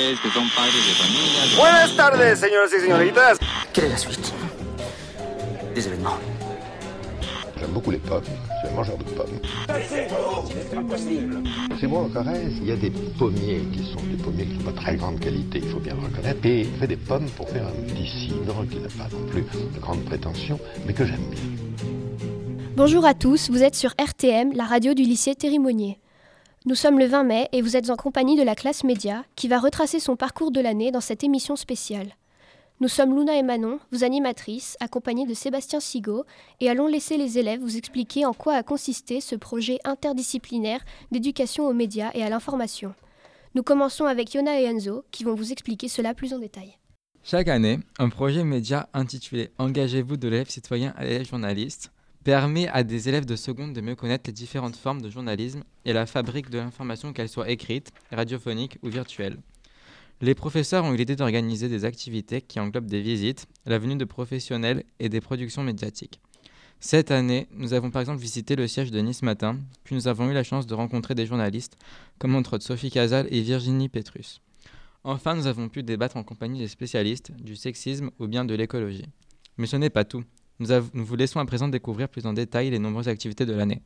ustedes que son padres de familia. Buenas tardes, señoras y señoritas. Quelle est la suite Des événements. J'aime beaucoup les pommes, je suis un mangeur de pommes. C'est bon, en Corrèze, il y a des pommiers qui sont des pommiers qui ne sont pas très grande qualité, il faut bien le reconnaître. Et il fait des pommes pour faire un petit cidre qui n'a pas non plus de grande prétention, mais que j'aime bien. Bonjour à tous, vous êtes sur RTM, la radio du lycée Thérimonier. Nous sommes le 20 mai et vous êtes en compagnie de la classe média qui va retracer son parcours de l'année dans cette émission spéciale. Nous sommes Luna et Manon, vos animatrices, accompagnées de Sébastien Sigaud, et allons laisser les élèves vous expliquer en quoi a consisté ce projet interdisciplinaire d'éducation aux médias et à l'information. Nous commençons avec Yona et Enzo qui vont vous expliquer cela plus en détail. Chaque année, un projet média intitulé Engagez-vous de l'élève citoyen à l'élève journaliste permet à des élèves de seconde de mieux connaître les différentes formes de journalisme et la fabrique de l'information, qu'elle soit écrite, radiophonique ou virtuelle. Les professeurs ont eu l'idée d'organiser des activités qui englobent des visites, la venue de professionnels et des productions médiatiques. Cette année, nous avons par exemple visité le siège de Nice Matin, puis nous avons eu la chance de rencontrer des journalistes comme entre autres Sophie Casal et Virginie Petrus. Enfin, nous avons pu débattre en compagnie des spécialistes du sexisme ou bien de l'écologie. Mais ce n'est pas tout. Nous, vous laissons à présent découvrir plus en détail les nombreuses activités de l'année.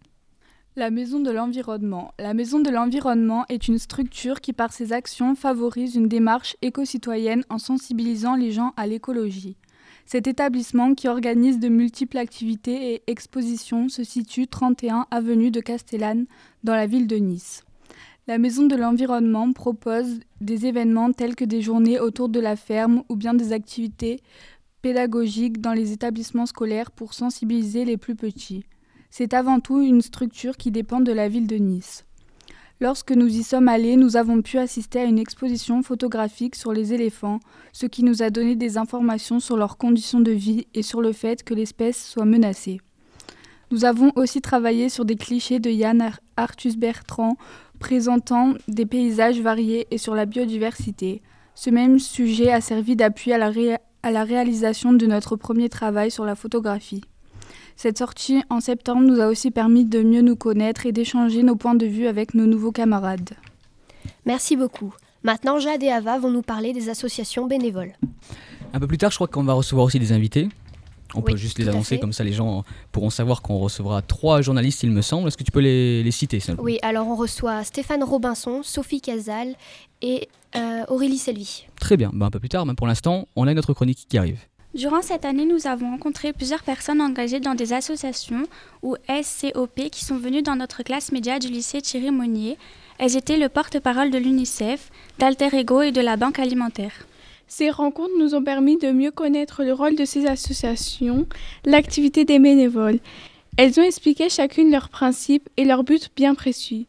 La Maison de l'Environnement. La Maison de l'Environnement est une structure qui, par ses actions, favorise une démarche éco-citoyenne en sensibilisant les gens à l'écologie. Cet établissement, qui organise de multiples activités et expositions, se situe 31 avenue de Castellane, dans la ville de Nice. La Maison de l'Environnement propose des événements tels que des journées autour de la ferme ou bien des activités pédagogiques dans les établissements scolaires pour sensibiliser les plus petits. C'est avant tout une structure qui dépend de la ville de Nice. Lorsque nous y sommes allés, nous avons pu assister à une exposition photographique sur les éléphants, ce qui nous a donné des informations sur leurs conditions de vie et sur le fait que l'espèce soit menacée. Nous avons aussi travaillé sur des clichés de Yann Arthus Bertrand présentant des paysages variés et sur la biodiversité. Ce même sujet a servi d'appui à, à la réalisation de notre premier travail sur la photographie. Cette sortie en septembre nous a aussi permis de mieux nous connaître et d'échanger nos points de vue avec nos nouveaux camarades. Merci beaucoup. Maintenant, Jade et Ava vont nous parler des associations bénévoles. Un peu plus tard, je crois qu'on va recevoir aussi des invités. On Oui, peut juste les annoncer, comme ça les gens pourront savoir qu'on recevra trois journalistes, il me semble. Est-ce que tu peux les, les citer Oui, alors on reçoit Stéphane Robinson, Sophie Casal et euh, Aurélie Selvi. Très bien, Ben, un peu plus tard, mais pour l'instant, on a notre chronique qui arrive. Durant cette année, nous avons rencontré plusieurs personnes engagées dans des associations ou SCOP qui sont venues dans notre classe média du lycée Thierry Monnier. Elles étaient le porte-parole de l'UNICEF, d'Alter Ego et de la Banque alimentaire. Ces rencontres nous ont permis de mieux connaître le rôle de ces associations, l'activité des bénévoles. Elles ont expliqué chacune leurs principes et leurs buts bien précis.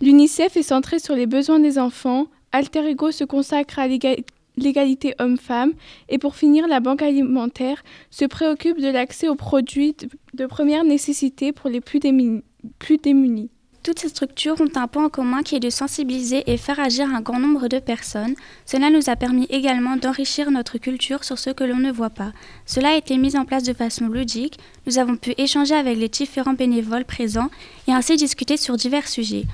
L'UNICEF est centré sur les besoins des enfants, Alter Ego se consacre à l'éga- l'égalité homme-femme et pour finir, la Banque alimentaire se préoccupe de l'accès aux produits de première nécessité pour les plus démunis. Toutes ces structures ont un point en commun qui est de sensibiliser et faire agir un grand nombre de personnes. Cela nous a permis également d'enrichir notre culture sur ce que l'on ne voit pas. Cela a été mis en place de façon ludique. Nous avons pu échanger avec les différents bénévoles présents et ainsi discuter sur divers sujets.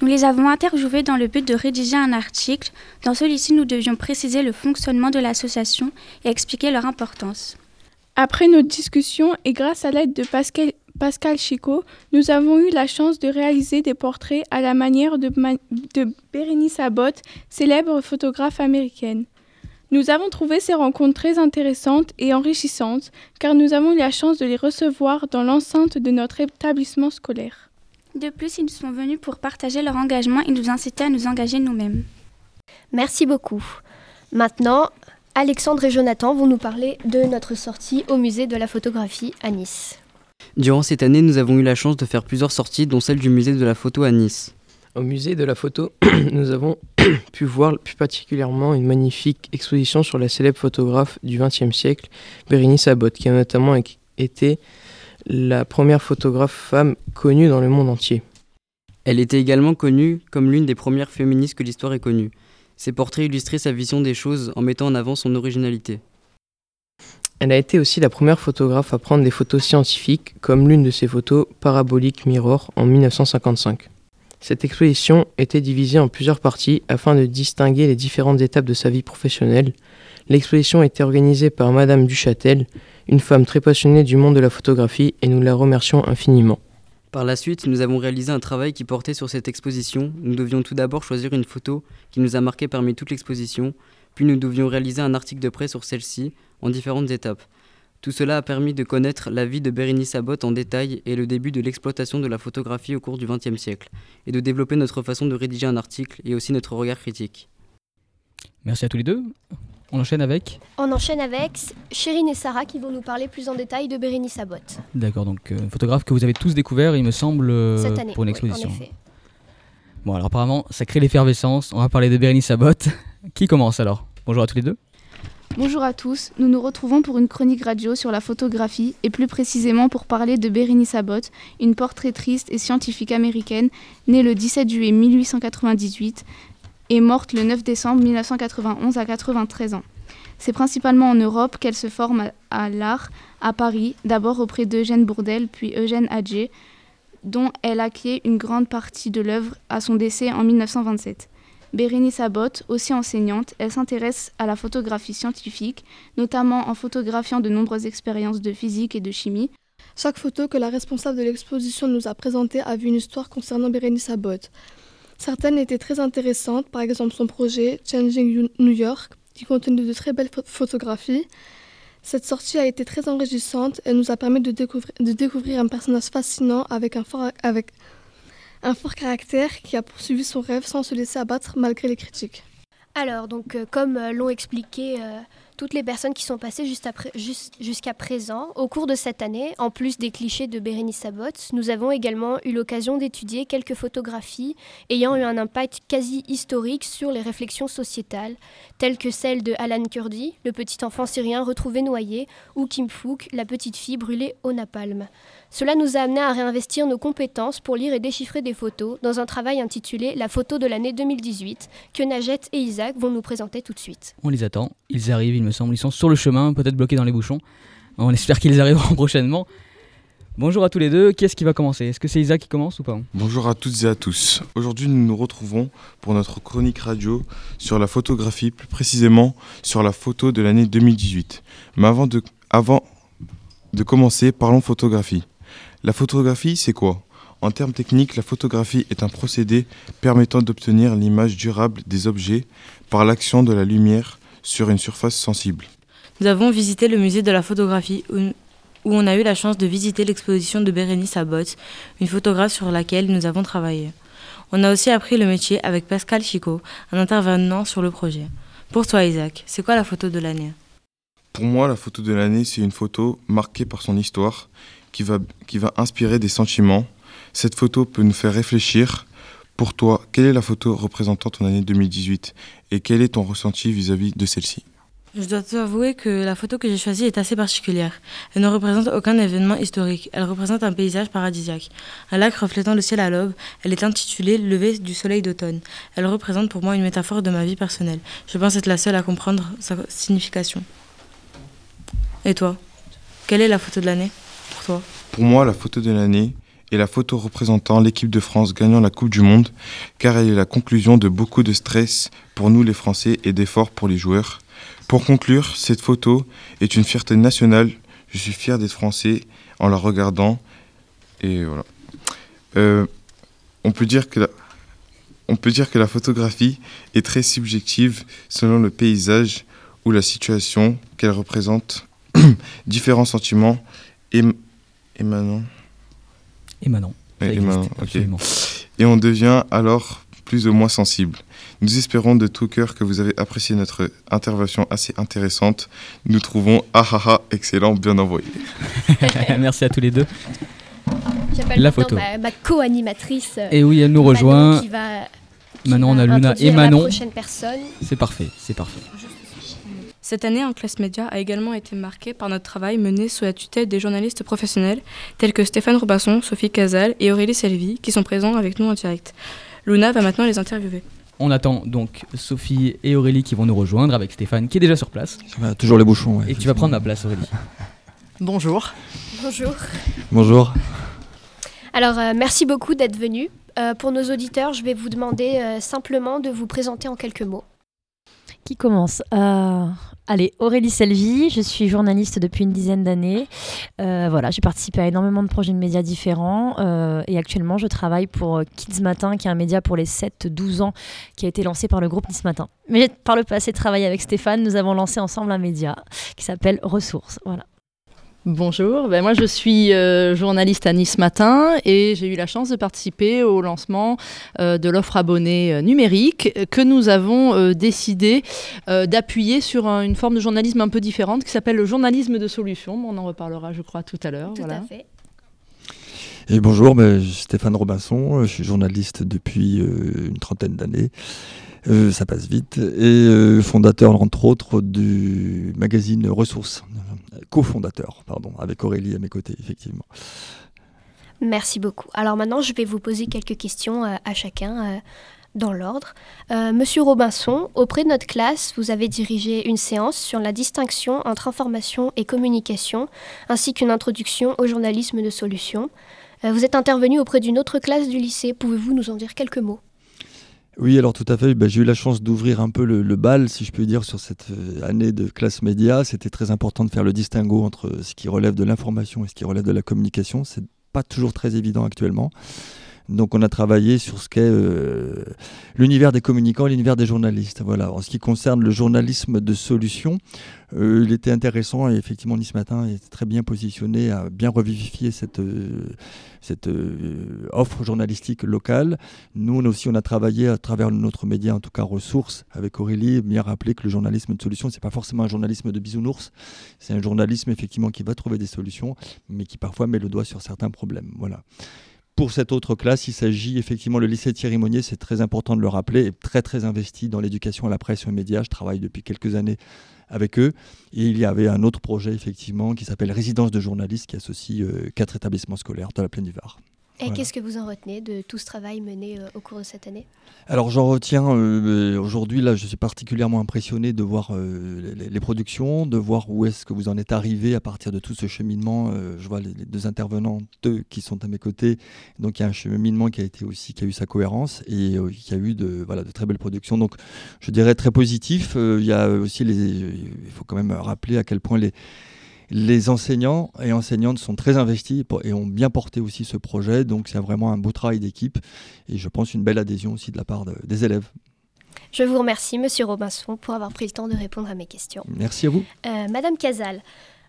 Nous les avons interviewés dans le but de rédiger un article. Dans celui-ci, nous devions préciser le fonctionnement de l'association et expliquer leur importance. Après notre discussion et grâce à l'aide de Pascal, Pascal Chico, nous avons eu la chance de réaliser des portraits à la manière de, Ma- de Bérénice Abbott, célèbre photographe américaine. Nous avons trouvé ces rencontres très intéressantes et enrichissantes car nous avons eu la chance de les recevoir dans l'enceinte de notre établissement scolaire. De plus, ils sont venus pour partager leur engagement et nous inciter à nous engager nous-mêmes. Merci beaucoup. Maintenant, Alexandre et Jonathan vont nous parler de notre sortie au musée de la photographie à Nice. Durant cette année, nous avons eu la chance de faire plusieurs sorties, dont celle du musée de la photo à Nice. Au musée de la photo, nous avons pu voir plus particulièrement une magnifique exposition sur la célèbre photographe du XXe siècle, Bérénice Abbott, qui a notamment été la première photographe femme connue dans le monde entier. Elle était également connue comme l'une des premières féministes que l'histoire ait connues. Ses portraits illustraient sa vision des choses en mettant en avant son originalité. Elle a été aussi la première photographe à prendre des photos scientifiques, comme l'une de ses photos Parabolic Mirror en 1955. Cette exposition était divisée en plusieurs parties afin de distinguer les différentes étapes de sa vie professionnelle. L'exposition était organisée par Madame Duchâtel, une femme très passionnée du monde de la photographie, et nous la remercions infiniment. Par la suite, nous avons réalisé un travail qui portait sur cette exposition. Nous devions tout d'abord choisir une photo qui nous a marqué parmi toute l'exposition, puis nous devions réaliser un article de presse sur celle-ci en différentes étapes. Tout cela a permis de connaître la vie de Bérénice Abbott en détail et le début de l'exploitation de la photographie au cours du XXe siècle, et de développer notre façon de rédiger un article et aussi notre regard critique. Merci à tous les deux. On enchaîne avec On enchaîne avec Chérine et Sarah qui vont nous parler plus en détail de Bérénice Abbott. D'accord, donc euh, photographe que vous avez tous découvert, il me semble, euh, Cette année, pour une oui, exposition. en effet. Bon, alors apparemment, ça crée l'effervescence. On va parler de Bérénice Abbott. Qui commence alors? Bonjour à tous les deux. Bonjour à tous, nous nous retrouvons pour une chronique radio sur la photographie et plus précisément pour parler de Bérénice Abbott, une portraitiste et scientifique américaine née le 17 juillet 1898 et morte le 9 décembre 1991 à 93 ans. C'est principalement en Europe qu'elle se forme à, l'art, à Paris, d'abord auprès d'Eugène Bourdelle puis Eugène Adjé, dont elle acquiert une grande partie de l'œuvre à son décès en 1927. Bérénice Abbott, aussi enseignante, elle s'intéresse à la photographie scientifique, notamment en photographiant de nombreuses expériences de physique et de chimie. Chaque photo que la responsable de l'exposition nous a présentée avait une histoire concernant Bérénice Abbott. Certaines étaient très intéressantes, par exemple son projet Changing New York, qui contenait de très belles pho- photographies. Cette sortie a été très enrichissante et nous a permis de découvrir, de découvrir un personnage fascinant avec un, fort, avec un fort caractère qui a poursuivi son rêve sans se laisser abattre malgré les critiques. Alors, donc, euh, comme euh, l'ont expliqué euh, toutes les personnes qui sont passées jusqu'à présent, au cours de cette année, en plus des clichés de Bérénice Abbott, nous avons également eu l'occasion d'étudier quelques photographies ayant eu un impact quasi historique sur les réflexions sociétales, telles que celle de Alan Kurdi, le petit enfant syrien retrouvé noyé, ou Kim Fook, la petite fille brûlée au napalm. Cela nous a amené à réinvestir nos compétences pour lire et déchiffrer des photos dans un travail intitulé La photo de l'année 2018 que Najet et Isaac vont nous présenter tout de suite. On les attend. Ils arrivent, il me semble. Ils sont sur le chemin, peut-être bloqués dans les bouchons. On espère qu'ils arriveront prochainement. Bonjour à tous les deux. Qui est-ce qui va commencer? Est-ce que c'est Isaac qui commence ou pas? Bonjour à toutes et à tous. Aujourd'hui, nous nous retrouvons pour notre chronique radio sur la photographie, plus précisément sur la photo de l'année 2018. Mais avant de, avant de commencer, parlons photographie. La photographie, c'est quoi? En termes techniques, la photographie est un procédé permettant d'obtenir l'image durable des objets par l'action de la lumière sur une surface sensible. Nous avons visité le musée de la photographie où, on a eu la chance de visiter l'exposition de Bérénice Abbott, une photographe sur laquelle nous avons travaillé. On a aussi appris le métier avec Pascal Chico, un intervenant sur le projet. Pour toi Isaac, c'est quoi la photo de l'année? Pour moi, la photo de l'année, c'est une photo marquée par son histoire qui va, qui va inspirer des sentiments. Cette photo peut nous faire réfléchir. Pour toi, quelle est la photo représentant ton année 2018 et quel est ton ressenti vis-à-vis de celle-ci? Je dois t'avouer que la photo que j'ai choisie est assez particulière. Elle ne représente aucun événement historique. Elle représente un paysage paradisiaque. Un lac reflétant le ciel à l'aube. Elle est intitulée Lever du soleil d'automne. Elle représente pour moi une métaphore de ma vie personnelle. Je pense être la seule à comprendre sa signification. Et toi? Quelle est la photo de l'année? Pour toi? Pour moi, la photo de l'année est la photo représentant l'équipe de France gagnant la Coupe du Monde, car elle est la conclusion de beaucoup de stress pour nous les Français et d'efforts pour les joueurs. Pour conclure, cette photo est une fierté nationale. Je suis fier d'être français en la regardant. Et voilà. Euh, on, peut dire que la, on peut dire que la photographie est très subjective selon le paysage ou la situation qu'elle représente. Différents sentiments ém- émanant. Émanant. Ouais, Ça existe. Et on devient alors plus ou moins sensible. Nous espérons de tout cœur que vous avez apprécié notre intervention assez intéressante. Nous trouvons ah ah ah excellent, bien envoyé. Merci à tous les deux. J'appelle La maintenant photo. ma, ma co-animatrice. euh, Et oui, elle nous Manon, rejoint. qui va- Maintenant, on a Luna et Manon. C'est parfait, c'est parfait. Cette année en classe média a également été marquée par notre travail mené sous la tutelle des journalistes professionnels tels que Stéphane Robasson, Sophie Casal et Aurélie Selvi qui sont présents avec nous en direct. Luna va maintenant les interviewer. On attend donc Sophie et Aurélie qui vont nous rejoindre avec Stéphane qui est déjà sur place. va, toujours les bouchons, ouais, et tu vas prendre ma place, Aurélie. Bonjour. Bonjour. Bonjour. Alors, euh, merci beaucoup d'être venu. Euh, pour nos auditeurs, je vais vous demander euh, simplement de vous présenter en quelques mots. Qui commence Euh, Allez, Aurélie Selvi, je suis journaliste depuis une dizaine d'années. Euh, voilà, j'ai participé à énormément de projets de médias différents euh, et actuellement je travaille pour Kids Matin, qui est un média pour les 7-12 ans qui a été lancé par le groupe Nice Matin. Mais par le passé, travaillé avec Stéphane, nous avons lancé ensemble un média qui s'appelle Ressources. Voilà. Bonjour, ben moi je suis euh, journaliste à Nice Matin et j'ai eu la chance de participer au lancement euh, de l'offre abonnée euh, numérique que nous avons euh, décidé euh, d'appuyer sur un- une forme de journalisme un peu différente qui s'appelle le journalisme de solution. On en reparlera je crois tout à l'heure. Tout voilà. à fait. Et bonjour, ben, je suis Stéphane Robinson, je suis journaliste depuis euh, une trentaine d'années. Euh, ça passe vite. Et euh, fondateur, entre autres, du magazine Ressources. Co-fondateur, pardon, avec Aurélie à mes côtés, effectivement. Merci beaucoup. Alors maintenant, je vais vous poser quelques questions euh, à chacun dans l'ordre. Monsieur Robinson, auprès de notre classe, vous avez dirigé une séance sur la distinction entre information et communication, ainsi qu'une introduction au journalisme de solution. Vous êtes intervenu auprès d'une autre classe du lycée. Pouvez-vous nous en dire quelques mots? Oui, alors tout à fait. Ben, j'ai eu la chance d'ouvrir un peu le, le bal, si je puis dire, sur cette euh, année de classe média. C'était très important de faire le distinguo entre ce qui relève de l'information et ce qui relève de la communication. C'est pas toujours très évident actuellement. Donc on a travaillé sur ce qu'est euh, l'univers des communicants l'univers des journalistes. Voilà. En ce qui concerne le journalisme de solution, euh, il était intéressant et effectivement Nice Matin est très bien positionné à bien revivifier cette, euh, offre journalistique locale. Nous aussi on a travaillé à travers notre média, en tout cas ressources, avec Aurélie, bien rappeler que le journalisme de solution, c'est pas forcément un journalisme de bisounours, c'est un journalisme effectivement qui va trouver des solutions, mais qui parfois met le doigt sur certains problèmes. Voilà. Pour cette autre classe, il s'agit effectivement, le lycée Thierry Monnier, c'est très important de le rappeler, est très très investi dans l'éducation à la presse et aux médias. Je travaille depuis quelques années avec eux. Et il y avait un autre projet effectivement qui s'appelle Résidence de journalistes qui associe euh, quatre établissements scolaires de la plaine du Var. Et Voilà. qu'est-ce que vous en retenez de tout ce travail mené euh, au cours de cette année? Alors j'en retiens euh, aujourd'hui là je suis particulièrement impressionné de voir euh, les, les productions, de voir où est-ce que vous en êtes arrivé à partir de tout ce cheminement. Je vois les, les deux intervenants, deux qui sont à mes côtés, donc il y a un cheminement qui a été aussi qui a eu sa cohérence et qui a eu de voilà de très belles productions. Donc je dirais très positif. Il y a aussi les, il faut quand même rappeler à quel point les les enseignants et enseignantes sont très investis et ont bien porté aussi ce projet. Donc c'est vraiment un beau travail d'équipe et je pense une belle adhésion aussi de la part de- des élèves. Je vous remercie, Monsieur Robinson, pour avoir pris le temps de répondre à mes questions. Merci à vous. Euh, Madame Casal,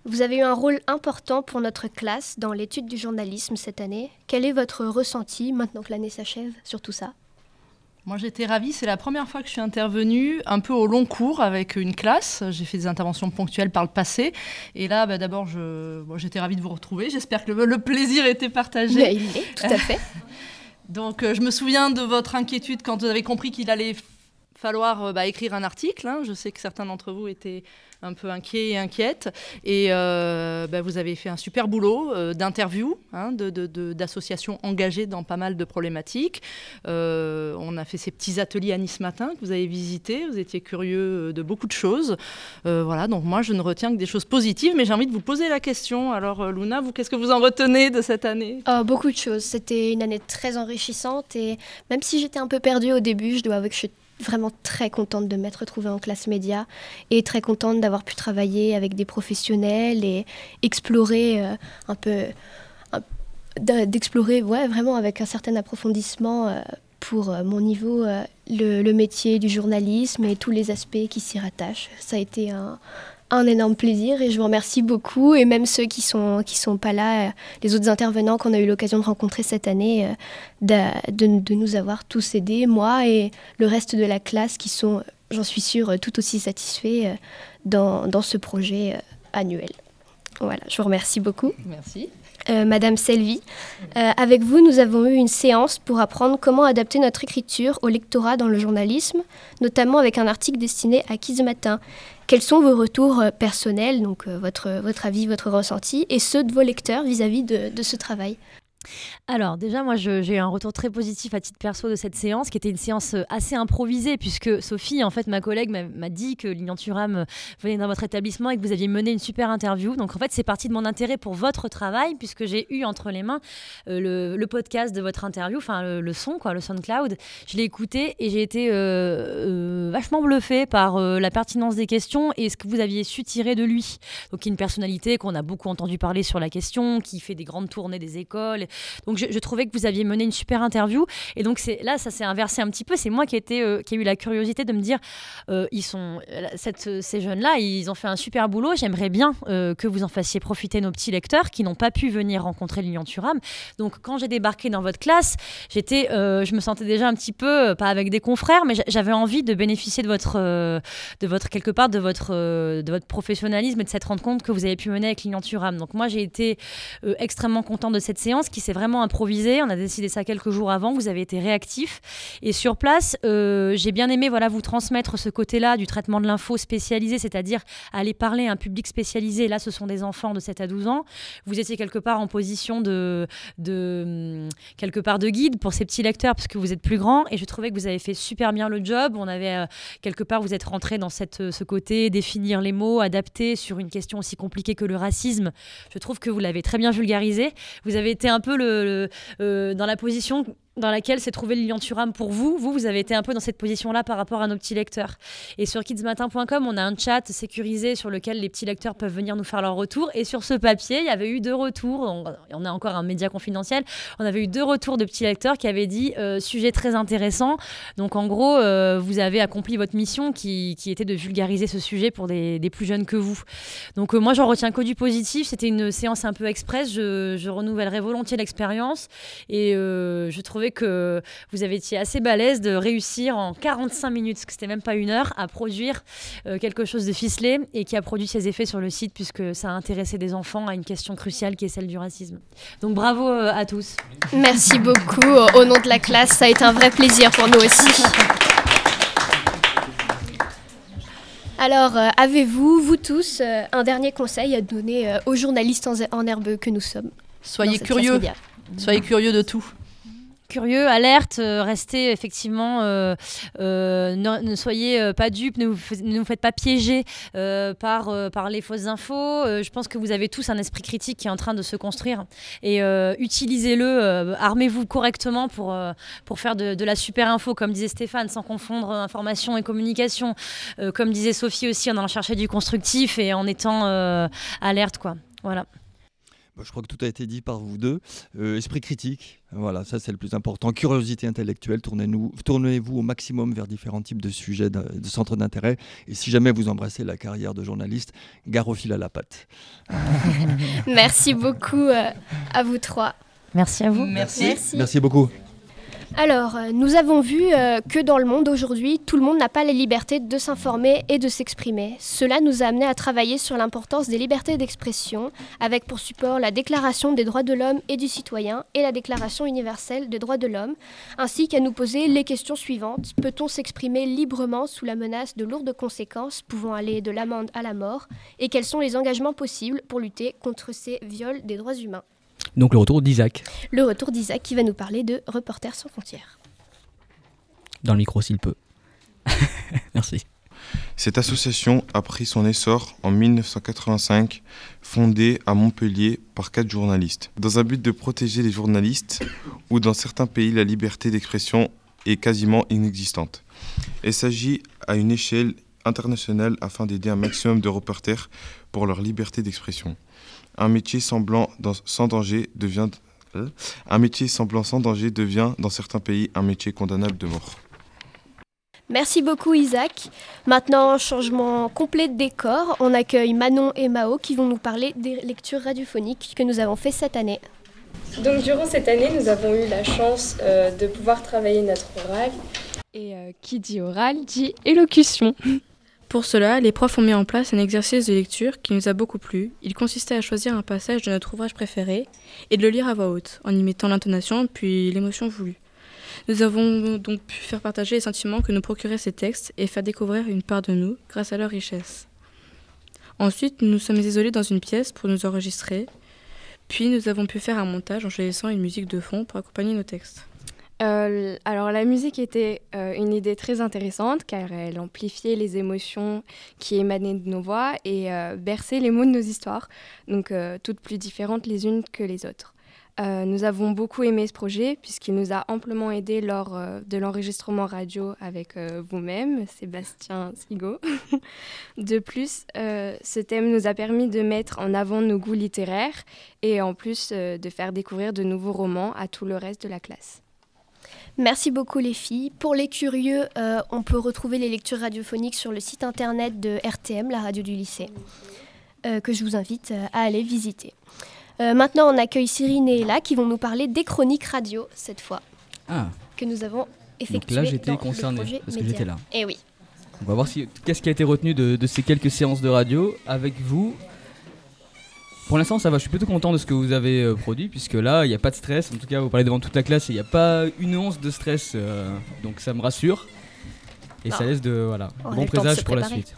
vous avez eu un rôle important pour notre classe dans l'étude du journalisme cette année. Quel est votre ressenti maintenant que l'année s'achève sur tout ça? Moi j'étais ravie, c'est la première fois que je suis intervenue un peu au long cours avec une classe. J'ai fait des interventions ponctuelles par le passé. Et là, bah, d'abord, je... bon, j'étais ravie de vous retrouver. J'espère que le, le plaisir était partagé. Mais il est, tout à fait. Donc euh, je me souviens de votre inquiétude quand vous avez compris qu'il allait falloir euh, bah, écrire un article. hein. Je sais que certains d'entre vous étaient un peu inquiets et inquiètes. Et euh, bah, vous avez fait un super boulot euh, d'interview, hein, d'associations engagées dans pas mal de problématiques. Euh, on a fait ces petits ateliers à Nice Matin que vous avez visités. Vous étiez curieux de beaucoup de choses. Voilà, donc moi je ne retiens que des choses positives, mais j'ai envie de vous poser la question. Alors Luna, vous, qu'est-ce que vous en retenez de cette année? Oh, beaucoup de choses. C'était une année très enrichissante et même si j'étais un peu perdue au début, je dois avouer que je suis vraiment très contente de m'être retrouvée en classe média et très contente d'avoir pu travailler avec des professionnels et explorer euh, un peu, d'explorer ouais, vraiment avec un certain approfondissement euh, pour euh, mon niveau le, le métier du journalisme et tous les aspects qui s'y rattachent. Ça a été un, un énorme plaisir et je vous remercie beaucoup et même ceux qui sont qui sont pas là, euh, les autres intervenants qu'on a eu l'occasion de rencontrer cette année, euh, de, de nous avoir tous aidés, moi et le reste de la classe qui sont, euh, j'en suis sûre, tout aussi satisfaits dans, dans ce projet annuel. Voilà, je vous remercie beaucoup. Merci. Euh, Madame Selvi, euh, avec vous, nous avons eu une séance pour apprendre comment adapter notre écriture au lectorat dans le journalisme, notamment avec un article destiné à Kids Matin. Quels sont vos retours euh, personnels, donc euh, votre, votre avis, votre ressenti, et ceux de vos lecteurs vis-à-vis de, de ce travail? Alors déjà, moi, j'ai un retour très positif à titre perso de cette séance, qui était une séance euh, assez improvisée, puisque Sophie, en fait, ma collègue, m'a dit que Lilian Thuram venait dans votre établissement et que vous aviez mené une super interview. Donc en fait, c'est parti de mon intérêt pour votre travail, puisque j'ai eu entre les mains euh, le, podcast de votre interview, enfin le, son, quoi, le SoundCloud. Je l'ai écouté et j'ai été euh, vachement bluffée par la pertinence des questions et ce que vous aviez su tirer de lui. Donc une personnalité qu'on a beaucoup entendu parler sur la question, qui fait des grandes tournées des écoles donc je, trouvais que vous aviez mené une super interview. Et donc là, ça s'est inversé un petit peu. C'est moi qui, été, euh, ai eu la curiosité de me dire, euh, ils sont, euh, ces jeunes-là, ils ont fait un super boulot. J'aimerais bien que vous en fassiez profiter nos petits lecteurs qui n'ont pas pu venir rencontrer Lilian Thuram. Donc quand j'ai débarqué dans votre classe, j'étais, je me sentais déjà un petit peu, pas avec des confrères, mais j'avais envie de bénéficier de votre, de votre quelque part de votre, de votre professionnalisme et de cette rencontre que vous avez pu mener avec Lilian Thuram. Donc moi j'ai été extrêmement contente de cette séance qui s'est vraiment improvisé. On a décidé ça quelques jours avant. Vous avez été réactif. Et sur place, euh, j'ai bien aimé voilà, vous transmettre ce côté-là du traitement de l'info spécialisé, c'est-à-dire aller parler à un public spécialisé. Là, ce sont des enfants de 7 à 12 ans. Vous étiez quelque part en position de, de, quelque part de guide pour ces petits lecteurs parce que vous êtes plus grand. Et je trouvais que vous avez fait super bien le job. On avait euh, quelque part, vous êtes rentré dans cette, ce côté définir les mots, adapter sur une question aussi compliquée que le racisme. Je trouve que vous l'avez très bien vulgarisé. Vous avez été un peu euh, dans la position dans laquelle s'est trouvé Lilian Thuram pour vous. Vous, vous avez été un peu dans cette position-là par rapport à nos petits lecteurs. Et sur kidsmatin.com, on a un chat sécurisé sur lequel les petits lecteurs peuvent venir nous faire leur retour. Et sur ce papier, il y avait eu deux retours. On, a encore un média confidentiel. On avait eu deux retours de petits lecteurs qui avaient dit euh, sujet très intéressant. Donc en gros, euh, vous avez accompli votre mission qui, était de vulgariser ce sujet pour des, des plus jeunes que vous. Donc euh, moi, j'en retiens que du positif. C'était une séance un peu express. Je, je renouvellerai volontiers l'expérience. Et je trouvais que vous avez été assez balèze de réussir en 45 minutes, parce que c'était même pas une heure, à produire euh, quelque chose de ficelé et qui a produit ses effets sur le site puisque ça a intéressé des enfants à une question cruciale qui est celle du racisme. Donc bravo euh, à tous. Merci beaucoup au nom de la classe, ça a été un vrai plaisir pour nous aussi. Alors, euh, avez-vous, vous tous, un dernier conseil à donner aux journalistes en, en herbe que nous sommes? Soyez curieux. Soyez curieux de tout curieux, alerte, euh, restez effectivement, euh, euh, ne, soyez pas dupes, ne vous, ne vous, faites pas piéger par, par les fausses infos. je pense que vous avez tous un esprit critique qui est en train de se construire et utilisez-le, armez-vous correctement pour, pour faire de, de, la super info, comme disait Stéphane, sans confondre information et communication. comme disait Sophie aussi, en allant chercher du constructif et en étant alerte. Quoi. Voilà. Bah, je crois que tout a été dit par vous deux. Euh, esprit critique, voilà, ça c'est le plus important. Curiosité intellectuelle, tournez-vous au maximum vers différents types de sujets, de, centres d'intérêt. Et si jamais vous embrassez la carrière de journaliste, gare au fil à la patte. Merci beaucoup euh, à vous trois. Merci à vous. Merci. Merci beaucoup. Alors, euh, nous avons vu euh, que dans le monde aujourd'hui, tout le monde n'a pas la liberté de s'informer et de s'exprimer. Cela nous a amené à travailler sur l'importance des libertés d'expression, avec pour support la Déclaration des droits de l'homme et du citoyen et la Déclaration universelle des droits de l'homme, ainsi qu'à nous poser les questions suivantes. Peut-on s'exprimer librement sous la menace de lourdes conséquences pouvant aller de l'amende à la mort? Et quels sont les engagements possibles pour lutter contre ces viols des droits humains? Donc le retour d'Isaac. Le retour d'Isaac qui va nous parler de Reporters sans frontières. Dans le micro s'il peut. Merci. Cette association a pris son essor en 1985, fondée à Montpellier par quatre journalistes, dans un but de protéger les journalistes, où dans certains pays la liberté d'expression est quasiment inexistante. Il s'agit à une échelle internationale afin d'aider un maximum de reporters pour leur liberté d'expression. Un métier semblant sans danger devient euh, un métier semblant sans danger devient dans certains pays un métier condamnable de mort. Merci beaucoup Isaac. Maintenant, changement complet de décor, on accueille Manon et Mao qui vont nous parler des lectures radiophoniques que nous avons fait cette année. Donc durant cette année, nous avons eu la chance euh, de pouvoir travailler notre oral. Et euh, qui dit oral dit élocution. Pour cela, les profs ont mis en place un exercice de lecture qui nous a beaucoup plu. Il consistait à choisir un passage de notre ouvrage préféré et de le lire à voix haute, en y mettant l'intonation puis l'émotion voulue. Nous avons donc pu faire partager les sentiments que nous procuraient ces textes et faire découvrir une part de nous grâce à leur richesse. Ensuite, nous nous sommes isolés dans une pièce pour nous enregistrer, Puis nous avons pu faire un montage en choisissant une musique de fond pour accompagner nos textes. Euh, alors la musique était euh, une idée très intéressante car elle amplifiait les émotions qui émanaient de nos voix et euh, berçait les mots de nos histoires, donc toutes plus différentes les unes que les autres. nous avons beaucoup aimé ce projet puisqu'il nous a amplement aidé lors de l'enregistrement radio avec vous-même, Sébastien Sigo. de plus, ce thème nous a permis de mettre en avant nos goûts littéraires et en plus de faire découvrir de nouveaux romans à tout le reste de la classe. Merci beaucoup les filles. Pour les curieux, euh, on peut retrouver les lectures radiophoniques sur le site internet de RTM, la radio du lycée, euh, que je vous invite euh, à aller visiter. maintenant, on accueille Cyrine et Ella qui vont nous parler des chroniques radio cette fois, ah. que nous avons effectuées. Donc là, j'étais concerné parce que j'étais là. Et eh oui. On va voir si, qu'est-ce qui a été retenu de, de ces quelques séances de radio avec vous. Pour l'instant, ça va. Je suis plutôt content de ce que vous avez euh, produit, puisque là, il n'y a pas de stress. En tout cas, vous parlez devant toute la classe et il n'y a pas une once de stress. Euh, donc ça me rassure. Et ça laisse de voilà, bon présage pour la suite.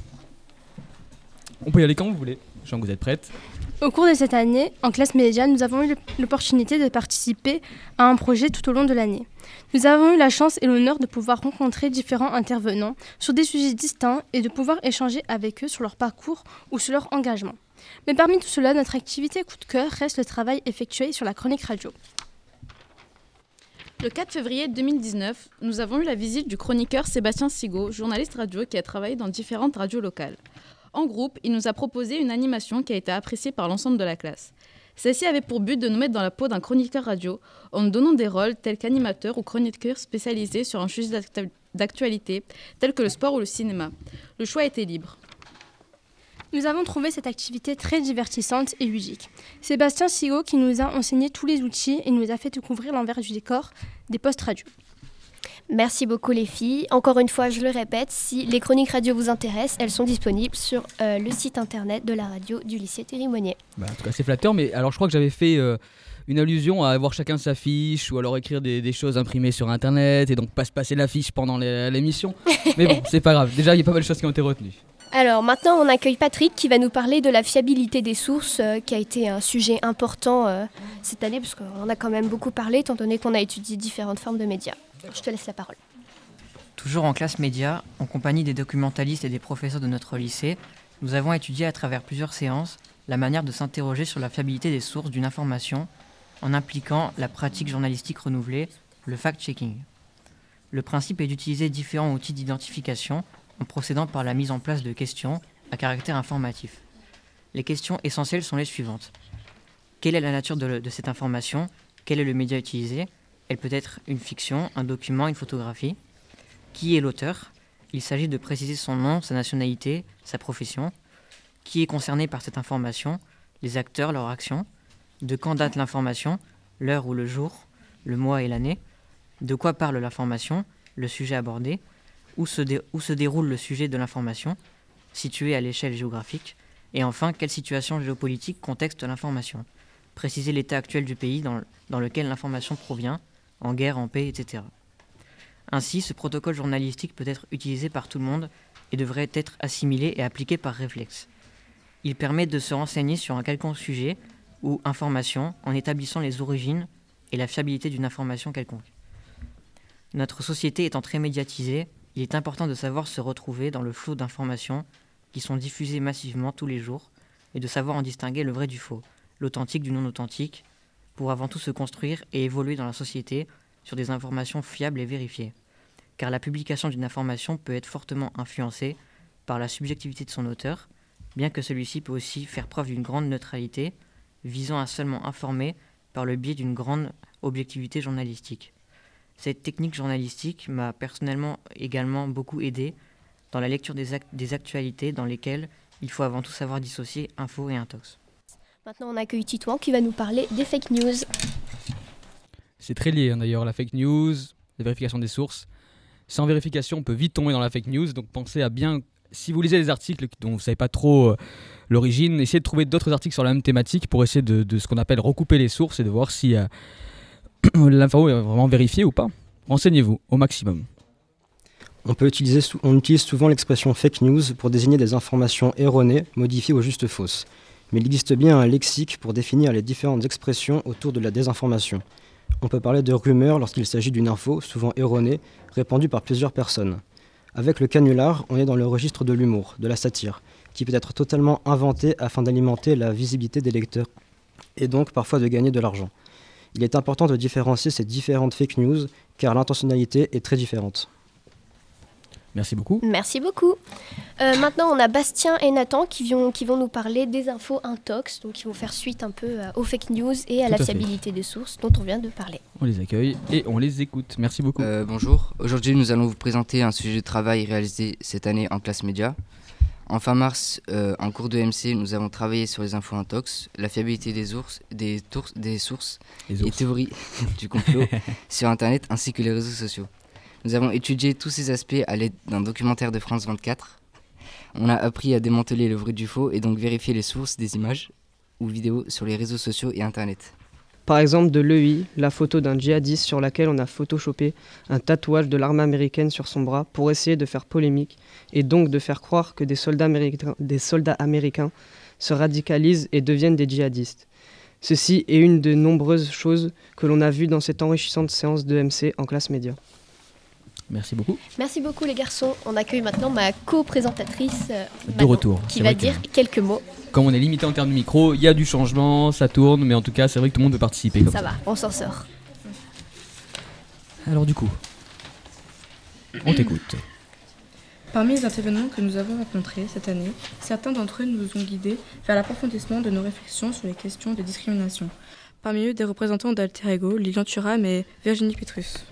On peut y aller quand vous voulez. Je sens que vous êtes prête? Au cours de cette année, en classe média, nous avons eu l'opportunité de participer à un projet tout au long de l'année. Nous avons eu la chance et l'honneur de pouvoir rencontrer différents intervenants sur des sujets distincts et de pouvoir échanger avec eux sur leur parcours ou sur leur engagement. Mais parmi tout cela, notre activité coup de cœur reste le travail effectué sur la chronique radio. Le 4 février 2019, nous avons eu la visite du chroniqueur Sébastien Sigaud, journaliste radio qui a travaillé dans différentes radios locales. En groupe, il nous a proposé une animation qui a été appréciée par l'ensemble de la classe. Celle-ci avait pour but de nous mettre dans la peau d'un chroniqueur radio en nous donnant des rôles tels qu'animateur ou chroniqueur spécialisé sur un sujet d'actualité tel que le sport ou le cinéma. Le choix était libre. Nous avons trouvé cette activité très divertissante et ludique. Sébastien Sigo qui nous a enseigné tous les outils et nous a fait découvrir l'envers du décor des postes radio. Merci beaucoup les filles. Encore une fois, je le répète, si les chroniques radio vous intéressent, elles sont disponibles sur euh, le site internet de la radio du lycée Thérimonier. Bah, en tout cas, c'est flatteur, mais alors je crois que j'avais fait euh, une allusion à avoir chacun sa fiche ou alors écrire des, des, choses imprimées sur internet et donc pas se passer la fiche pendant l'émission. mais bon, c'est pas grave. Déjà, il y a pas mal de choses qui ont été retenues. Alors maintenant, on accueille Patrick qui va nous parler de la fiabilité des sources, euh, qui a été un sujet important euh, cette année, parce qu'on a quand même beaucoup parlé, étant donné qu'on a étudié différentes formes de médias. Je te laisse la parole. Toujours en classe média, en compagnie des documentalistes et des professeurs de notre lycée, nous avons étudié à travers plusieurs séances la manière de s'interroger sur la fiabilité des sources d'une information en impliquant la pratique journalistique renouvelée, le fact-checking. Le principe est d'utiliser différents outils d'identification en procédant par la mise en place de questions à caractère informatif. Les questions essentielles sont les suivantes. Quelle est la nature de, cette information? Quel est le média utilisé? Elle peut être une fiction, un document, une photographie. Qui est l'auteur? Il s'agit de préciser son nom, sa nationalité, sa profession. Qui est concerné par cette information? Les acteurs, leur action. De quand date l'information? L'heure ou le jour? Le mois et l'année? De quoi parle l'information? Le sujet abordé? Où se, déroule le sujet de l'information, situé à l'échelle géographique, et enfin, quelle situation géopolitique contexte l'information, préciser l'état actuel du pays dans, dans lequel l'information provient, en guerre, en paix, etc. Ainsi, ce protocole journalistique peut être utilisé par tout le monde et devrait être assimilé et appliqué par réflexe. Il permet de se renseigner sur un quelconque sujet ou information en établissant les origines et la fiabilité d'une information quelconque. Notre société étant très médiatisée, il est important de savoir se retrouver dans le flot d'informations qui sont diffusées massivement tous les jours et de savoir en distinguer le vrai du faux, l'authentique du non authentique, pour avant tout se construire et évoluer dans la société sur des informations fiables et vérifiées. Car la publication d'une information peut être fortement influencée par la subjectivité de son auteur, bien que celui-ci peut aussi faire preuve d'une grande neutralité, visant à seulement informer par le biais d'une grande objectivité journalistique. Cette technique journalistique m'a personnellement également beaucoup aidé dans la lecture des, des actualités dans lesquelles il faut avant tout savoir dissocier info et intox. Maintenant, on accueille Titouan qui va nous parler des fake news. C'est très lié hein, d'ailleurs, la fake news, la vérification des sources. Sans vérification, on peut vite tomber dans la fake news, donc pensez à bien, si vous lisez des articles dont vous ne savez pas trop euh, l'origine, essayez de trouver d'autres articles sur la même thématique pour essayer de, ce qu'on appelle recouper les sources et de voir si euh, l'info est vraiment vérifiée ou pas? Renseignez-vous au maximum. On, peut utiliser, utilise souvent l'expression fake news pour désigner des informations erronées, modifiées ou juste fausses. mais il existe bien un lexique pour définir les différentes expressions autour de la désinformation. On peut parler de rumeur lorsqu'il s'agit d'une info, souvent erronée, répandue par plusieurs personnes. Avec le canular, on est dans le registre de l'humour, de la satire, qui peut être totalement inventé afin d'alimenter la visibilité des lecteurs, et donc parfois de gagner de l'argent. Il est important de différencier ces différentes fake news, car l'intentionnalité est très différente. Merci beaucoup. Merci beaucoup. Euh, maintenant, on a Bastien et Nathan qui vont, qui vont nous parler des infos intox, donc qui vont faire suite un peu euh, aux fake news et à Tout la à fait. fiabilité des sources dont on vient de parler. On les accueille et on les écoute. Merci beaucoup. Euh, bonjour, aujourd'hui nous allons vous présenter un sujet de travail réalisé cette année en classe média. En fin mars, euh, en cours de MC, nous avons travaillé sur les infos intox, la fiabilité des, ours, des, tours- des sources Les et théories du complot sur Internet ainsi que les réseaux sociaux. Nous avons étudié tous ces aspects à l'aide d'un documentaire de France 24. On a appris à démanteler le vrai du faux et donc vérifier les sources des images ou vidéos sur les réseaux sociaux et Internet. Par exemple de l'EI, la photo d'un djihadiste sur laquelle on a photoshopé un tatouage de l'armée américaine sur son bras pour essayer de faire polémique et donc de faire croire que des soldats américains, des se radicalisent et deviennent des djihadistes. Ceci est une de nombreuses choses que l'on a vues dans cette enrichissante séance de MC en classe média. Merci beaucoup. Merci beaucoup les garçons. On accueille maintenant ma co-présentatrice euh, De Manon, retour. qui va que- dire quelques mots. Comme on est limité en termes de micro, il y a du changement, ça tourne, mais en tout cas, c'est vrai que tout le monde peut participer. Comme Ça ça. va, on s'en sort. Alors du coup, on t'écoute. Parmi les intervenants que nous avons rencontrés cette année, certains d'entre eux nous ont guidés vers l'approfondissement de nos réflexions sur les questions de discrimination. Parmi eux, des représentants d'Alter Ego, Lilian Thuram et Virginie Petrus.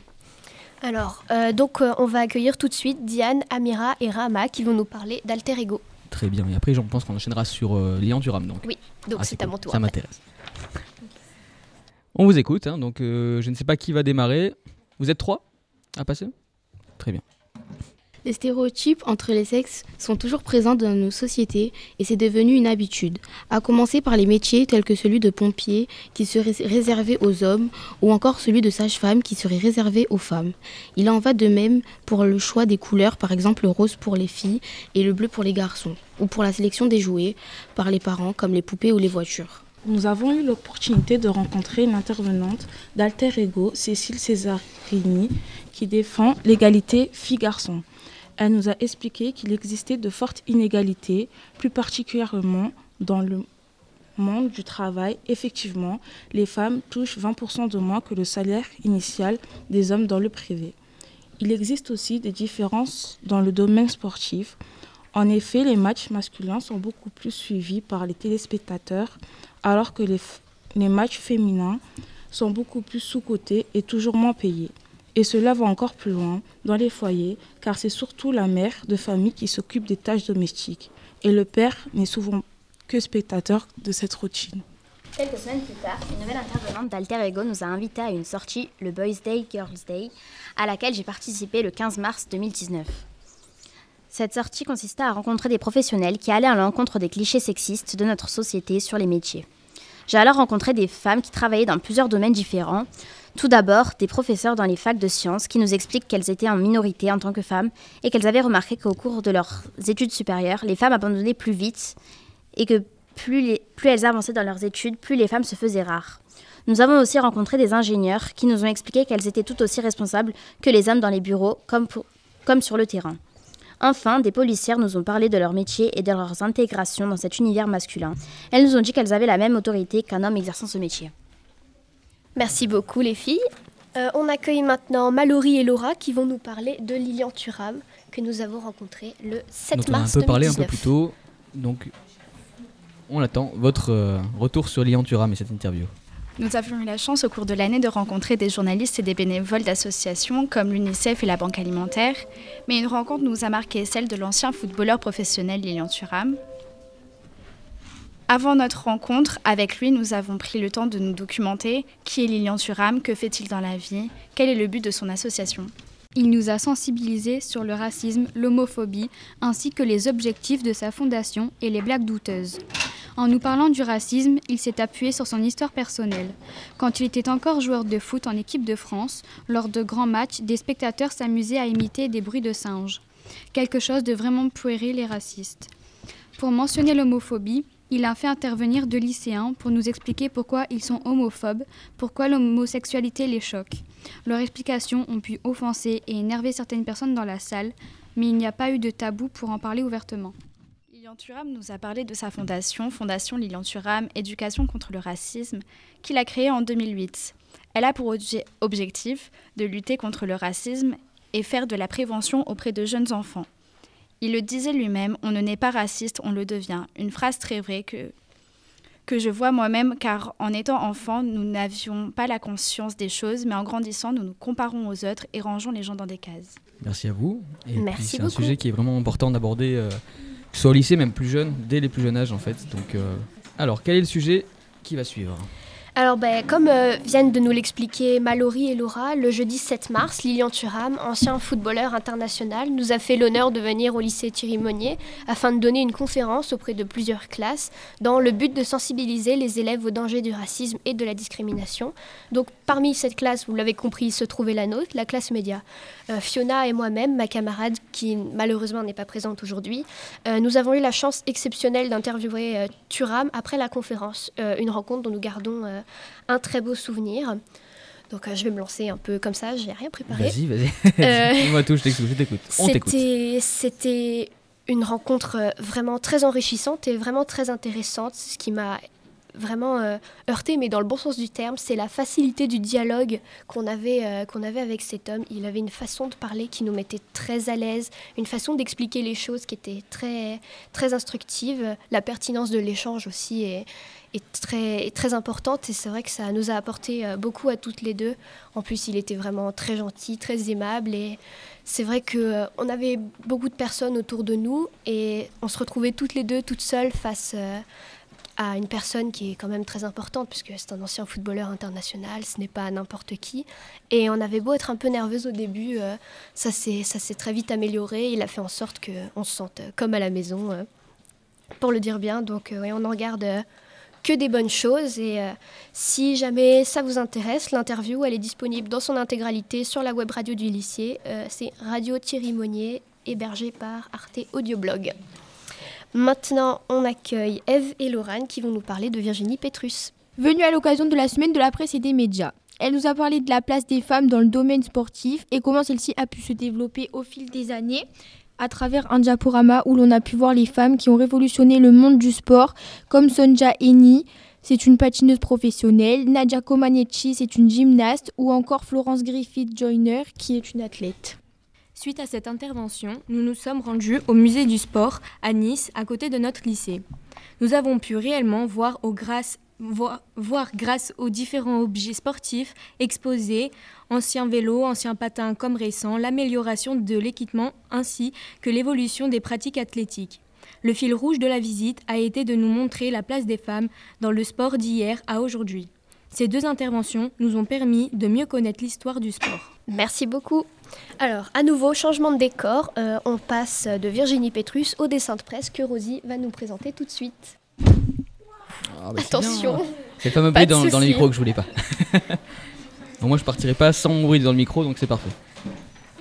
Alors, euh, donc euh, on va accueillir tout de suite Diane, Amira et Rama qui vont nous parler d'alter ego. Très bien. Et après, je pense qu'on enchaînera sur euh, Lian Duram. Donc. Oui, donc Ah, c'est à mon tour Ça m'intéresse. On vous écoute. hein, donc, euh, je ne sais pas qui va démarrer. Vous êtes trois à passer? Très bien. Les stéréotypes entre les sexes sont toujours présents dans nos sociétés et c'est devenu une habitude, à commencer par les métiers tels que celui de pompier qui serait réservé aux hommes ou encore celui de sage-femme qui serait réservé aux femmes. Il en va de même pour le choix des couleurs, par exemple le rose pour les filles et le bleu pour les garçons, ou pour la sélection des jouets par les parents comme les poupées ou les voitures. Nous avons eu l'opportunité de rencontrer l'intervenante d'Alter Ego, Cécile Césarini, qui défend l'égalité filles-garçons. Elle nous a expliqué qu'il existait de fortes inégalités, plus particulièrement dans le monde du travail. Effectivement, les femmes touchent 20% de moins que le salaire initial des hommes dans le privé. Il existe aussi des différences dans le domaine sportif. En effet, les matchs masculins sont beaucoup plus suivis par les téléspectateurs, alors que les, matchs féminins sont beaucoup plus sous-cotés et toujours moins payés. Et cela va encore plus loin dans les foyers, car c'est surtout la mère de famille qui s'occupe des tâches domestiques. Et le père n'est souvent que spectateur de cette routine. Quelques semaines plus tard, une nouvelle intervenante d'Alter Ego nous a invités à une sortie, le Boys Day Girls Day, à laquelle j'ai participé le 15 mars 2019. Cette sortie consistait à rencontrer des professionnels qui allaient à l'encontre des clichés sexistes de notre société sur les métiers. J'ai alors rencontré des femmes qui travaillaient dans plusieurs domaines différents. Tout d'abord, des professeurs dans les facs de sciences qui nous expliquent qu'elles étaient en minorité en tant que femmes et qu'elles avaient remarqué qu'au cours de leurs études supérieures, les femmes abandonnaient plus vite et que plus, les- plus elles avançaient dans leurs études, plus les femmes se faisaient rares. Nous avons aussi rencontré des ingénieurs qui nous ont expliqué qu'elles étaient tout aussi responsables que les hommes dans les bureaux comme, comme sur le terrain. Enfin, des policières nous ont parlé de leur métier et de leurs intégrations dans cet univers masculin. Elles nous ont dit qu'elles avaient la même autorité qu'un homme exerçant ce métier. Merci beaucoup les filles. Euh, on accueille maintenant Mallory et Laura qui vont nous parler de Lilian Thuram que nous avons rencontré le 7 dont on a un mars peu parlé un 2019. peu plus tôt. Donc, on attend votre euh, retour sur Lian Thuram et cette interview. Nous avions eu la chance au cours de l'année de rencontrer des journalistes et des bénévoles d'associations comme l'UNICEF et la Banque alimentaire, mais une rencontre nous a marqué celle de l'ancien footballeur professionnel Lilian Thuram. Avant notre rencontre avec lui, nous avons pris le temps de nous documenter qui est Lilian Thuram, que fait-il dans la vie, quel est le but de son association. Il nous a sensibilisés sur le racisme, l'homophobie, ainsi que les objectifs de sa fondation et les blagues douteuses. En nous parlant du racisme, il s'est appuyé sur son histoire personnelle. Quand il était encore joueur de foot en équipe de France, lors de grands matchs, des spectateurs s'amusaient à imiter des bruits de singes. Quelque chose de vraiment puéril et raciste. Pour mentionner l'homophobie, il a fait intervenir deux lycéens pour nous expliquer pourquoi ils sont homophobes, pourquoi l'homosexualité les choque. Leurs explications ont pu offenser et énerver certaines personnes dans la salle, mais il n'y a pas eu de tabou pour en parler ouvertement. Lilian Thuram nous a parlé de sa fondation, Fondation Lilian Thuram, Éducation contre le racisme, qu'il a créée en 2008. Elle a pour objectif de lutter contre le racisme et faire de la prévention auprès de jeunes enfants. Il le disait lui-même, on ne naît pas raciste, on le devient. Une phrase très vraie que, que je vois moi-même, car en étant enfant, nous n'avions pas la conscience des choses, mais en grandissant, nous nous comparons aux autres et rangeons les gens dans des cases. Merci à vous. Et Merci c'est un sujet qui est vraiment important d'aborder, euh, soit au lycée, même plus jeune, dès les plus jeunes âges en fait. Donc, euh, alors, quel est le sujet qui va suivre? Alors, ben, comme euh, viennent de nous l'expliquer Mallory et Laura, le jeudi 7 mars, Lilian Thuram, ancien footballeur international, nous a fait l'honneur de venir au lycée Thierry Monnier afin de donner une conférence auprès de plusieurs classes dans le but de sensibiliser les élèves au danger du racisme et de la discrimination. Donc, parmi cette classe, vous l'avez compris, se trouvait la nôtre, la classe média. Euh, Fiona et moi-même, ma camarade qui malheureusement n'est pas présente aujourd'hui, euh, nous avons eu la chance exceptionnelle d'interviewer Thuram après la conférence, une rencontre dont nous gardons un très beau souvenir. Donc euh, je vais me lancer un peu comme ça, j'ai rien préparé. Vas-y, vas-y. Euh, Dis-moi tout, je t'écoute. On t'écoute. C'était une rencontre euh, vraiment très enrichissante et vraiment très intéressante. Ce qui m'a vraiment heurté, mais dans le bon sens du terme, c'est la facilité du dialogue qu'on avait, qu'on avait avec cet homme. Il avait une façon de parler qui nous mettait très à l'aise, une façon d'expliquer les choses qui était très, très instructive. La pertinence de l'échange aussi est, est très, très importante et c'est vrai que ça nous a apporté euh, beaucoup à toutes les deux. En plus, il était vraiment très gentil, très aimable et c'est vrai qu'on euh, on avait beaucoup de personnes autour de nous et on se retrouvait toutes les deux toutes seules face euh, à une personne qui est quand même très importante puisque c'est un ancien footballeur international, ce n'est pas n'importe qui. Et on avait beau être un peu nerveuse au début, ça s'est très vite amélioré. Il a fait en sorte qu'on se sente comme à la maison, pour le dire bien. Donc on en regarde que des bonnes choses. Et euh, si jamais ça vous intéresse, l'interview, elle est disponible dans son intégralité sur la web radio du lycée. Euh, c'est Radio Thierry Monnier, hébergé par Arte Audioblog. Maintenant, on accueille Eve et Laurent qui vont nous parler de Virginie Petrus. Venue à l'occasion de la semaine de la presse et des médias. Elle nous a parlé de la place des femmes dans le domaine sportif et comment celle-ci a pu se développer au fil des années à travers un diaporama où l'on a pu voir les femmes qui ont révolutionné le monde du sport, comme Sonja Eni, c'est une patineuse professionnelle, Nadia Comaneci, c'est une gymnaste, ou encore Florence Griffith Joyner, qui est une athlète. Suite à cette intervention, nous nous sommes rendus au musée du sport à Nice, à côté de notre lycée. Nous avons pu réellement voir aux grâce voir, grâce aux différents objets sportifs exposés, anciens vélos, anciens patins comme récents, l'amélioration de l'équipement ainsi que l'évolution des pratiques athlétiques. Le fil rouge de la visite a été de nous montrer la place des femmes dans le sport d'hier à aujourd'hui. Ces deux interventions nous ont permis de mieux connaître l'histoire du sport. Merci beaucoup. Alors, à nouveau, changement de décor. Euh, on passe de Virginie Petrus au dessin de presse que Rosie va nous présenter tout de suite. Ah, bah, Attention. C'est le fameux bruit dans, dans, le micro que je voulais pas. moi, je partirai pas sans bruit dans le micro, donc c'est parfait.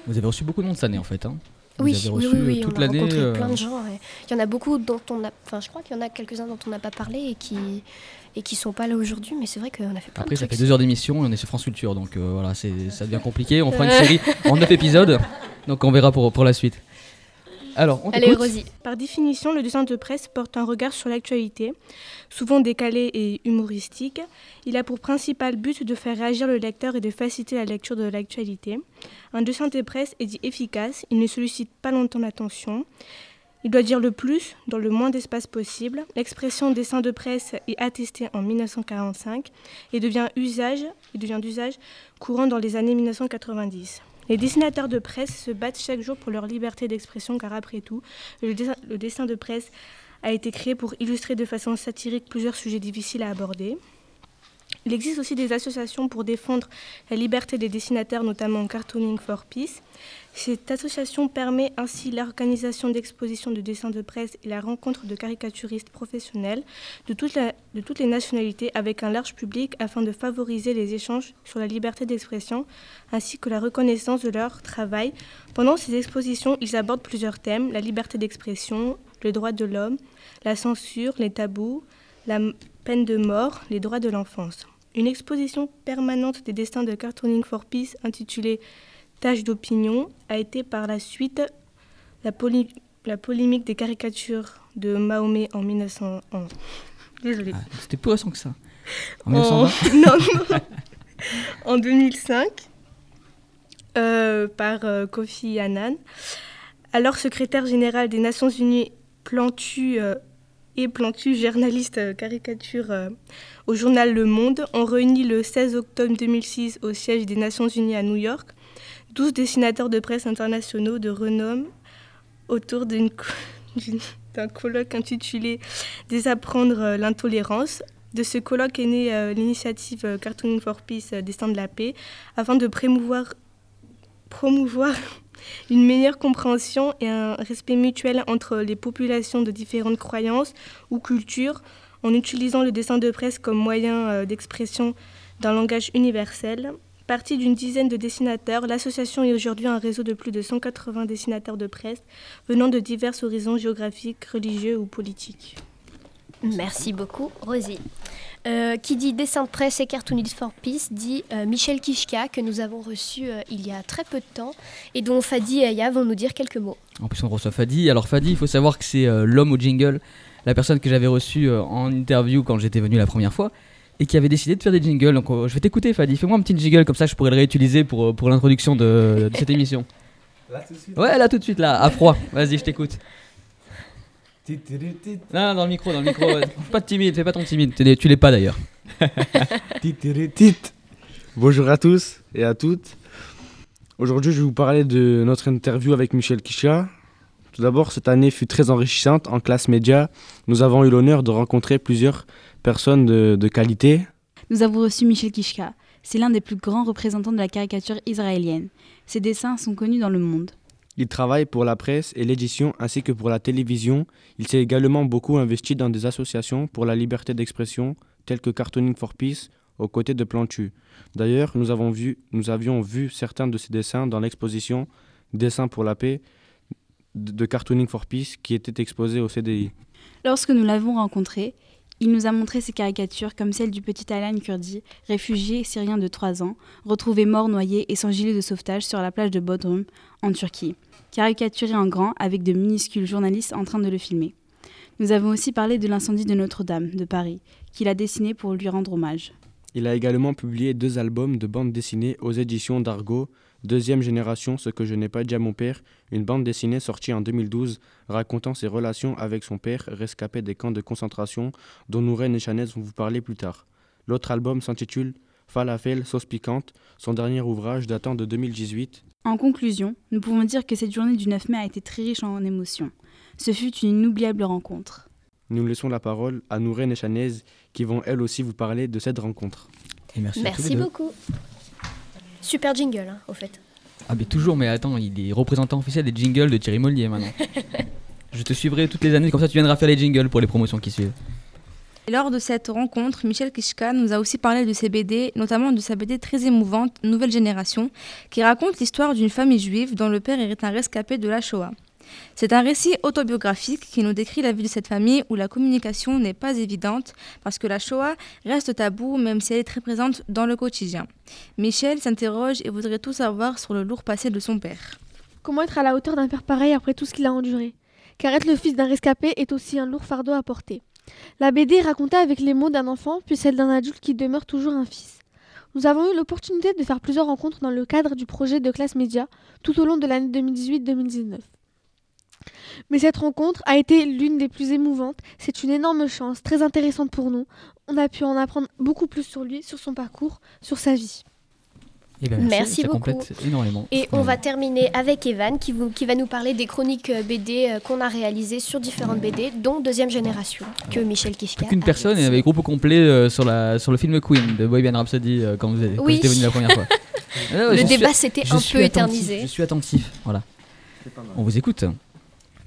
Vous avez reçu beaucoup de monde cette année, en fait. Hein Vous oui, avez reçu oui, oui, toute on a l'année. rencontré euh, plein de gens. ouais. Il y en a beaucoup dont on a. Enfin, je crois qu'il y en a quelques-uns dont on n'a pas parlé et qui et qui sont pas là aujourd'hui, mais c'est vrai qu'on a fait plein Après, de ça trucs. fait deux heures d'émission et on est sur France Culture, donc euh, voilà, c'est, ça devient compliqué. On fera une série en neuf épisodes, donc on verra pour, pour la suite. Alors, on Allez, Rosie. Par définition, le dessin de presse porte un regard sur l'actualité, souvent décalé et humoristique. Il a pour principal but de faire réagir le lecteur et de faciliter la lecture de l'actualité. Un dessin de presse est dit efficace, il ne sollicite pas longtemps l'attention. Il doit dire le plus dans le moins d'espace possible. L'expression dessin de presse est attestée en 1945 et devient usage, et devient d'usage courant dans les années 1990. Les dessinateurs de presse se battent chaque jour pour leur liberté d'expression car après tout, le dessin, de presse a été créé pour illustrer de façon satirique plusieurs sujets difficiles à aborder. Il existe aussi des associations pour défendre la liberté des dessinateurs, notamment Cartooning for Peace. Cette association permet ainsi l'organisation d'expositions de dessins de presse et la rencontre de caricaturistes professionnels de, toutes les nationalités avec un large public afin de favoriser les échanges sur la liberté d'expression ainsi que la reconnaissance de leur travail. Pendant ces expositions, ils abordent plusieurs thèmes, la liberté d'expression, le droit de l'homme, la censure, les tabous, la peine de mort, les droits de l'enfance. Une exposition permanente des destins de Cartooning for Peace intitulée Tâche d'opinion a été par la suite la, la polémique des caricatures de Mahomet en 1901. Désolée. Ah, C'était plus récent que ça. En, en... 1920 non, non. en 2005 euh, par euh, Kofi Annan. Alors secrétaire général des Nations Unies, Plantu euh, et Plantu, journaliste euh, caricature euh, au journal Le Monde, ont réuni le 16 octobre 2006 au siège des Nations Unies à New York 12 dessinateurs de presse internationaux de renom autour d'un colloque intitulé Désapprendre euh, l'intolérance. De ce colloque est née l'initiative Cartooning for Peace, Destin de la paix, afin de promouvoir une meilleure compréhension et un respect mutuel entre les populations de différentes croyances ou cultures, en utilisant le dessin de presse comme moyen euh, d'expression d'un langage universel. Partie d'une dizaine de dessinateurs, l'association est aujourd'hui un réseau de plus de 180 dessinateurs de presse venant de divers horizons géographiques, religieux ou politiques. Merci beaucoup, Rosie. Euh, qui dit dessin de presse et cartoonist for peace dit euh, Michel Kishka que nous avons reçu euh, il y a très peu de temps et dont Fadi et Aya vont nous dire quelques mots. En plus, on reçoit Fadi. Alors, Fadi, il faut savoir que c'est euh, l'homme au jingle, la personne que j'avais reçue euh, en interview quand j'étais venu la première fois et qui avait décidé de faire des jingles. Donc, euh, je vais t'écouter, Fadi. Fais-moi un petit jingle comme ça, je pourrais le réutiliser pour, pour l'introduction de, de cette émission. Là, tout de suite Ouais, là, tout de suite, là, à froid. Vas-y, je t'écoute. Non, non, dans le micro, dans le micro. pas de timide, fais pas ton timide. Tu l'es- Tu l'es pas d'ailleurs. Titiritit. Bonjour à tous et à toutes. Aujourd'hui, je vais vous parler de notre interview avec Michel Kisha. Tout d'abord, cette année fut très enrichissante en classe média. Nous avons eu l'honneur de rencontrer plusieurs personnes de, de qualité. Nous avons reçu Michel Kishka. C'est l'un des plus grands représentants de la caricature israélienne. Ses dessins sont connus dans le monde. Il travaille pour la presse et l'édition ainsi que pour la télévision. Il s'est également beaucoup investi dans des associations pour la liberté d'expression telles que Cartooning for Peace aux côtés de Plantu. D'ailleurs, nous, avons vu, nous avions vu certains de ses dessins dans l'exposition Dessins pour la paix de Cartooning for Peace qui était exposée au CDI. Lorsque nous l'avons rencontré, il nous a montré ses caricatures comme celle du petit Alan Kurdi, réfugié syrien de 3 ans, retrouvé mort noyé et sans gilet de sauvetage sur la plage de Bodrum, en Turquie, caricaturé en grand avec de minuscules journalistes en train de le filmer. Nous avons aussi parlé de l'incendie de Notre-Dame, de Paris, qu'il a dessiné pour lui rendre hommage. Il a également publié deux albums de bande dessinée aux éditions d'Argo, Deuxième génération, ce que je n'ai pas dit à mon père, une bande dessinée sortie en 2012 racontant ses relations avec son père rescapé des camps de concentration dont Nouren et Chanez vont vous parler plus tard. L'autre album s'intitule Falafel, sauce piquante, son dernier ouvrage datant de 2018. En conclusion, nous pouvons dire que cette journée du 9 mai a été très riche en émotions. Ce fut une inoubliable rencontre. Nous laissons la parole à Nouren et Chanez qui vont elles aussi vous parler de cette rencontre. Et merci, Merci beaucoup. Super jingle, hein, au fait. Ah, mais toujours, mais attends, il est représentant officiel des jingles de Thierry Mollier maintenant. Je te suivrai toutes les années, comme ça tu viendras faire les jingles pour les promotions qui suivent. Et lors de cette rencontre, Michel Kishka nous a aussi parlé de ses BD, notamment de sa BD très émouvante, Nouvelle Génération, qui raconte l'histoire d'une famille juive dont le père est un rescapé de la Shoah. C'est un récit autobiographique qui nous décrit la vie de cette famille où la communication n'est pas évidente parce que la Shoah reste tabou même si elle est très présente dans le quotidien. Michel s'interroge et voudrait tout savoir sur le lourd passé de son père. Comment être à la hauteur d'un père pareil après tout ce qu'il a enduré? Car être le fils d'un rescapé est aussi un lourd fardeau à porter. La BD est racontée avec les mots d'un enfant, puis celle d'un adulte qui demeure toujours un fils. Nous avons eu l'opportunité de faire plusieurs rencontres dans le cadre du projet de classe média tout au long de l'année 2018-2019. Mais cette rencontre a été l'une des plus émouvantes. C'est une énorme chance, très intéressante pour nous. On a pu en apprendre beaucoup plus sur lui, sur son parcours, sur sa vie. Eh ben, Merci ça beaucoup. complète énormément. Et on va terminer avec Evan qui, vous- qui va nous parler des chroniques euh, BD euh, qu'on a réalisées sur différentes BD, dont Deuxième Génération, que Michel Kishka Qu'une personne et avec groupe au complet euh, sur, la, sur le film Queen de Bohemian Rhapsody euh, quand vous êtes- Oui. venu la première fois. Ah Le débat s'était un peu attentif, éternisé. Je suis attentif, voilà. On vous écoute.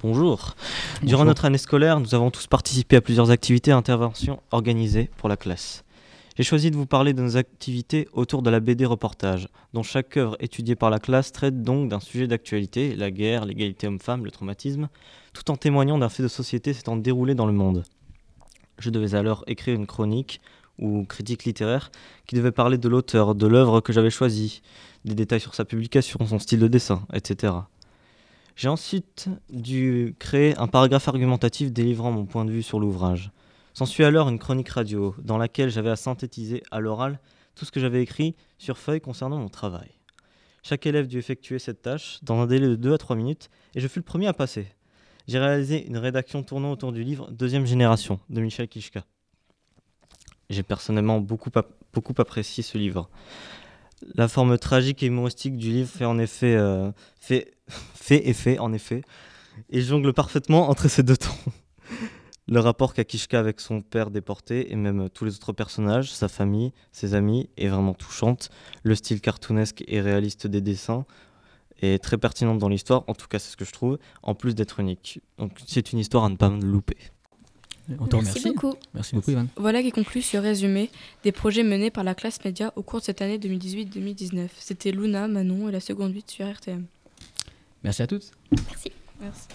Bonjour. Durant notre année scolaire, nous avons tous participé à plusieurs activités et interventions organisées pour la classe. J'ai choisi de vous parler de nos activités autour de la BD reportage, dont chaque œuvre étudiée par la classe traite donc d'un sujet d'actualité, la guerre, l'égalité homme-femme, le traumatisme, tout en témoignant d'un fait de société s'étant déroulé dans le monde. Je devais alors écrire une chronique ou critique littéraire qui devait parler de l'auteur, de l'œuvre que j'avais choisie, des détails sur sa publication, son style de dessin, etc. J'ai ensuite dû créer un paragraphe argumentatif délivrant mon point de vue sur l'ouvrage. S'ensuit alors une chronique radio, dans laquelle j'avais à synthétiser à l'oral tout ce que j'avais écrit sur feuille concernant mon travail. Chaque élève dut effectuer cette tâche dans un délai de 2 à 3 minutes, et je fus le premier à passer. J'ai réalisé une rédaction tournant autour du livre Deuxième génération de Michel Kishka. J'ai personnellement beaucoup, beaucoup apprécié ce livre. La forme tragique et humoristique du livre fait en effet, euh, fait, fait et fait en effet, et jongle parfaitement entre ces deux tons. Le rapport qu'a Kishka avec son père déporté et même tous les autres personnages, sa famille, ses amis, est vraiment touchante. Le style cartoonesque et réaliste des dessins est très pertinent dans l'histoire, en tout cas c'est ce que je trouve, en plus d'être unique. Donc c'est une histoire à ne pas louper. On te Merci beaucoup. Merci beaucoup, Ivan. Voilà qui conclut ce résumé des projets menés par la classe média au cours de cette année 2018-2019. C'était Luna, Manon et la seconde 8 sur RTM. Merci à toutes. Merci. Merci.